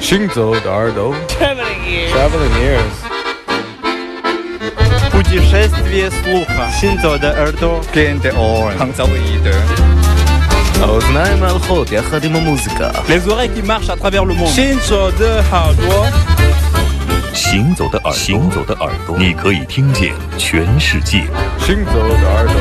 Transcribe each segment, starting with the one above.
行走的耳朵 Traveling ears. Traveling ears Путешествие слуха. Синзо de耳朵. Gente on. 杭州的一德。 האוזניים ההלכות יחד עם המוזיקה Les oreilles qui marchent à travers le monde. Shinzo de 耳朵。行走的耳朵，行走的耳朵，你可以听见全世界。 行走的耳朵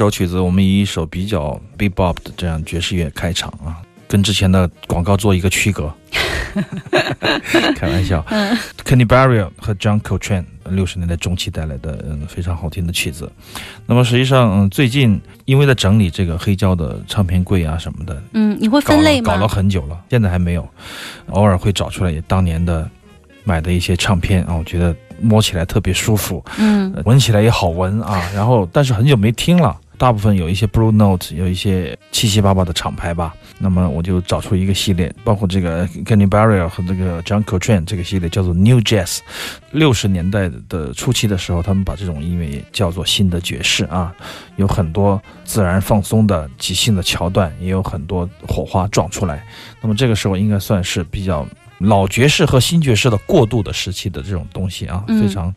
首曲子，我们以一首比较 bebop 的这样爵士乐开场啊，跟之前的广告做一个区隔。开玩笑。嗯 Kenny Barrier 和 John Coltrane 六十年代中期带来的嗯非常好听的曲子。那么实际上，嗯，最近因为在整理这个黑胶的唱片柜啊什么的，嗯，你会分类吗？搞了很久了，现在还没有，偶尔会找出来当年的买的一些唱片啊，我觉得摸起来特别舒服，嗯呃闻起来也好闻啊。然后，但是很久没听了，大部分有一些 Blue Note，有一些七七八八的厂牌吧。那么我就找出一个系列，包括这个 Kenny Barrier 和这个 John Coltrane 这个系列叫做 New Jazz。六十年代的初期的时候，他们把这种音乐也叫做新的爵士啊，有很多自然放松的即兴的桥段，也有很多火花撞出来。那么这个时候应该算是比较老爵士和新爵士的过渡的时期的这种东西啊，嗯非常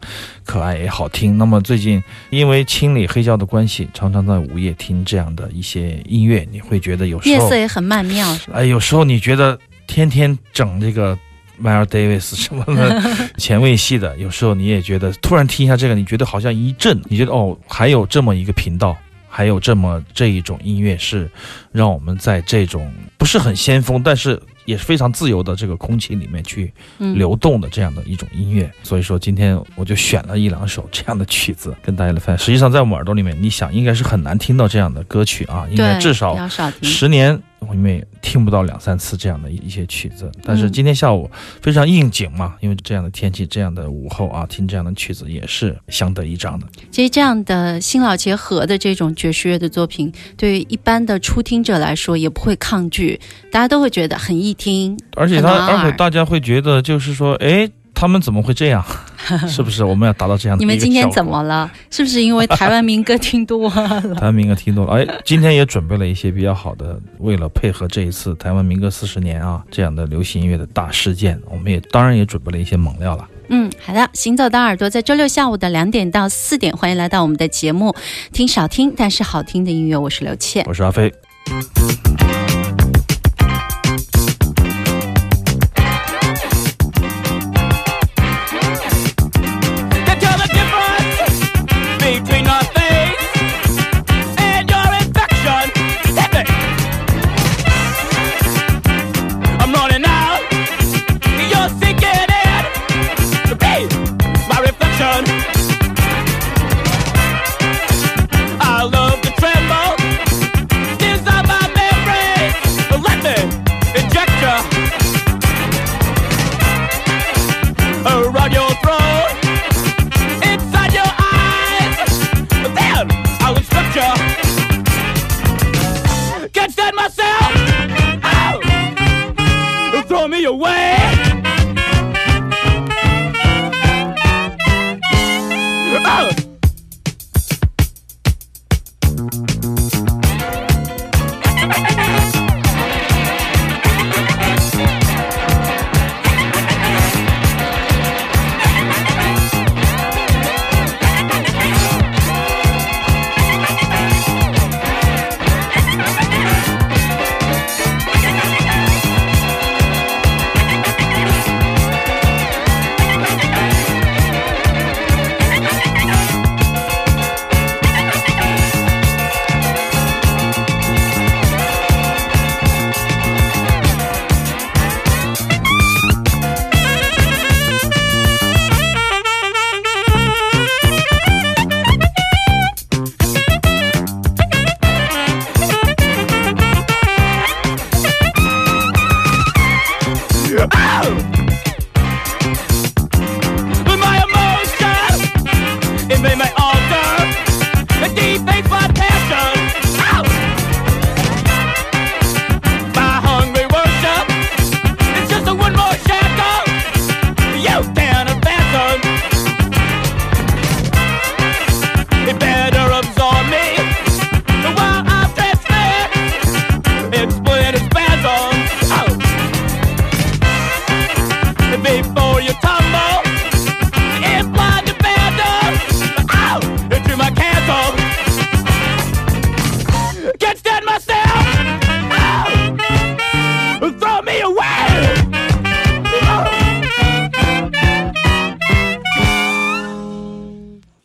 可爱也好听。那么最近因为清理黑胶的关系，常常在午夜听这样的一些音乐，你会觉得有时候夜色，也很曼妙，是吧？哎，有时候你觉得天天整这个。Miles Davis 什么的 前卫系的，有时候你也觉得突然听一下这个，你觉得好像一震，你觉得哦，还有这么一个频道，还有这么这一种音乐是让我们在这种不是很先锋，但是也是非常自由的这个空气里面去嗯，流动的这样的一种音乐。所以说今天我就选了一两首这样的曲子跟大家来分享。实际上在我们耳朵里面，你想应该是很难听到这样的歌曲啊，应该，至少。十年我们也听不到两三次这样的一些曲子，但是嗯今天下午非常应景嘛，因为这样的天气，这样的午后啊，听这样的曲子也是相得益彰的。其实这样的新老结合的这种爵士乐的作品，对于一般的初听者来说也不会抗拒，大家都会觉得很易听。而且他，而且大家会觉得就是说，哎，他们怎么会这样？是不是？我们要达到这样的你们今天怎么了？是不是因为台湾民歌听多了？台湾民歌听多了，哎，今天也准备了一些比较好的，为了配合这一次台湾民歌四十年啊这样的流行音乐的大事件，我们也当然也准备了一些猛料了。嗯，好的，行走的耳朵在周六下午的两点到四点，欢迎来到我们的节目，听少听但是好听的音乐，我是刘倩。我是阿飞。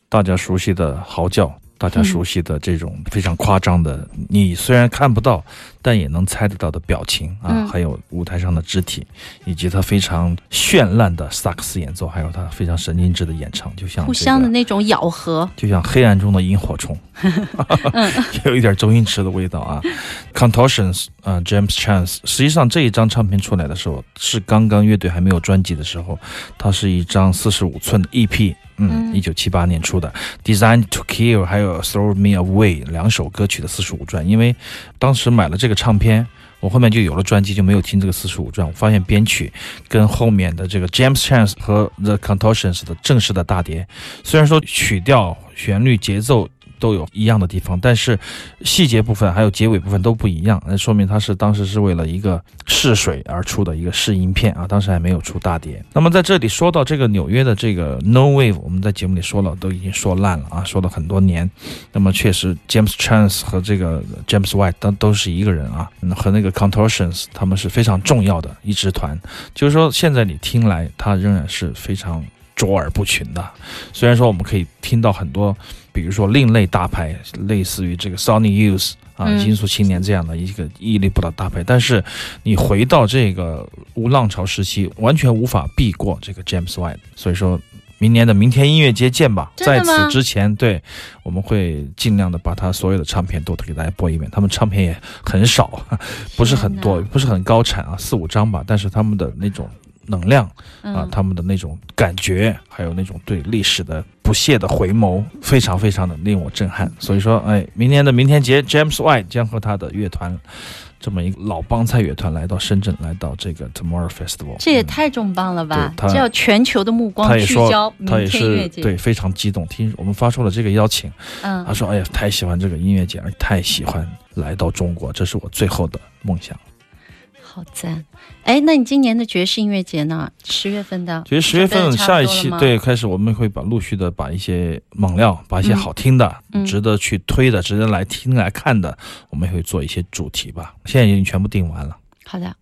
大家熟悉的嚎叫，大家熟悉的这种非常夸张的，你虽然看不到，但也能猜得到的表情啊，嗯。还有舞台上的肢体，以及他非常绚烂的萨克斯演奏，还有他非常神经质的演唱，就像、互相的。那种咬合，就像黑暗中的萤火虫，有一点周星驰的味道啊。Contortions 啊、j a m e s Chance，实际上这一张唱片出来的时候，是刚刚乐队还没有专辑的时候，它是一张四十五寸的 EP，嗯，一九七八年出的，Designed to Kill，还有 Throw Me Away 两首歌曲的四十五转，因为当时买了这这个唱片。我后面就有了专辑，就没有听这个四十五转。我发现编曲跟后面的这个 James Chance 和 The Contortions 的正式的大碟，虽然说曲调、旋律、节奏都有一样的地方，但是细节部分还有结尾部分都不一样，那说明它是当时是为了一个试水而出的一个试音片啊，当时还没有出大碟。那么在这里说到这个纽约的这个 No Wave，我们在节目里说了，都已经说烂了啊，说了很多年。那么确实，James Chance 和这个 James White 都都是一个人啊，和那个 Contortions 他们是非常重要的一支团。就是说，现在你听来，它仍然是非常卓尔不群的。虽然说我们可以听到很多，比如说另类大牌，类似于这个 Sony Youth 啊、嗯音速青年这样的一个屹立不倒大牌，但是你回到这个无浪潮时期，完全无法避过这个 James White。所以说。明年的明天音乐节见吧！在此之前，对我们会尽量的把他所有的唱片都给大家播一遍。他们唱片也很少，不是很多，不是很高产啊，四五张吧。但是他们的那种能量啊，嗯，他们的那种感觉，还有那种对历史的不懈的回眸，非常非常的令我震撼。所以说，哎，明年的明天节，James White 将和他的乐团，这么一个老帮菜乐团来到深圳，来到这个 Tomorrow Festival。这也嗯太重磅了吧！对他这要全球的目光聚焦，明他也。是对非常激动，听我们发出了这个邀请，嗯他，说：“哎呀，太喜欢这个音乐节，而太喜欢来到中国，这是我最后的梦想。”好赞。哎，那你今年的爵士音乐节呢？十月份的，爵士十月份下一期对开始我们会把陆续的把一些猛料，把一些嗯好听的、嗯值得去推的、值得来听来看的，我们会做一些主题吧。现在已经全部定完了。好的。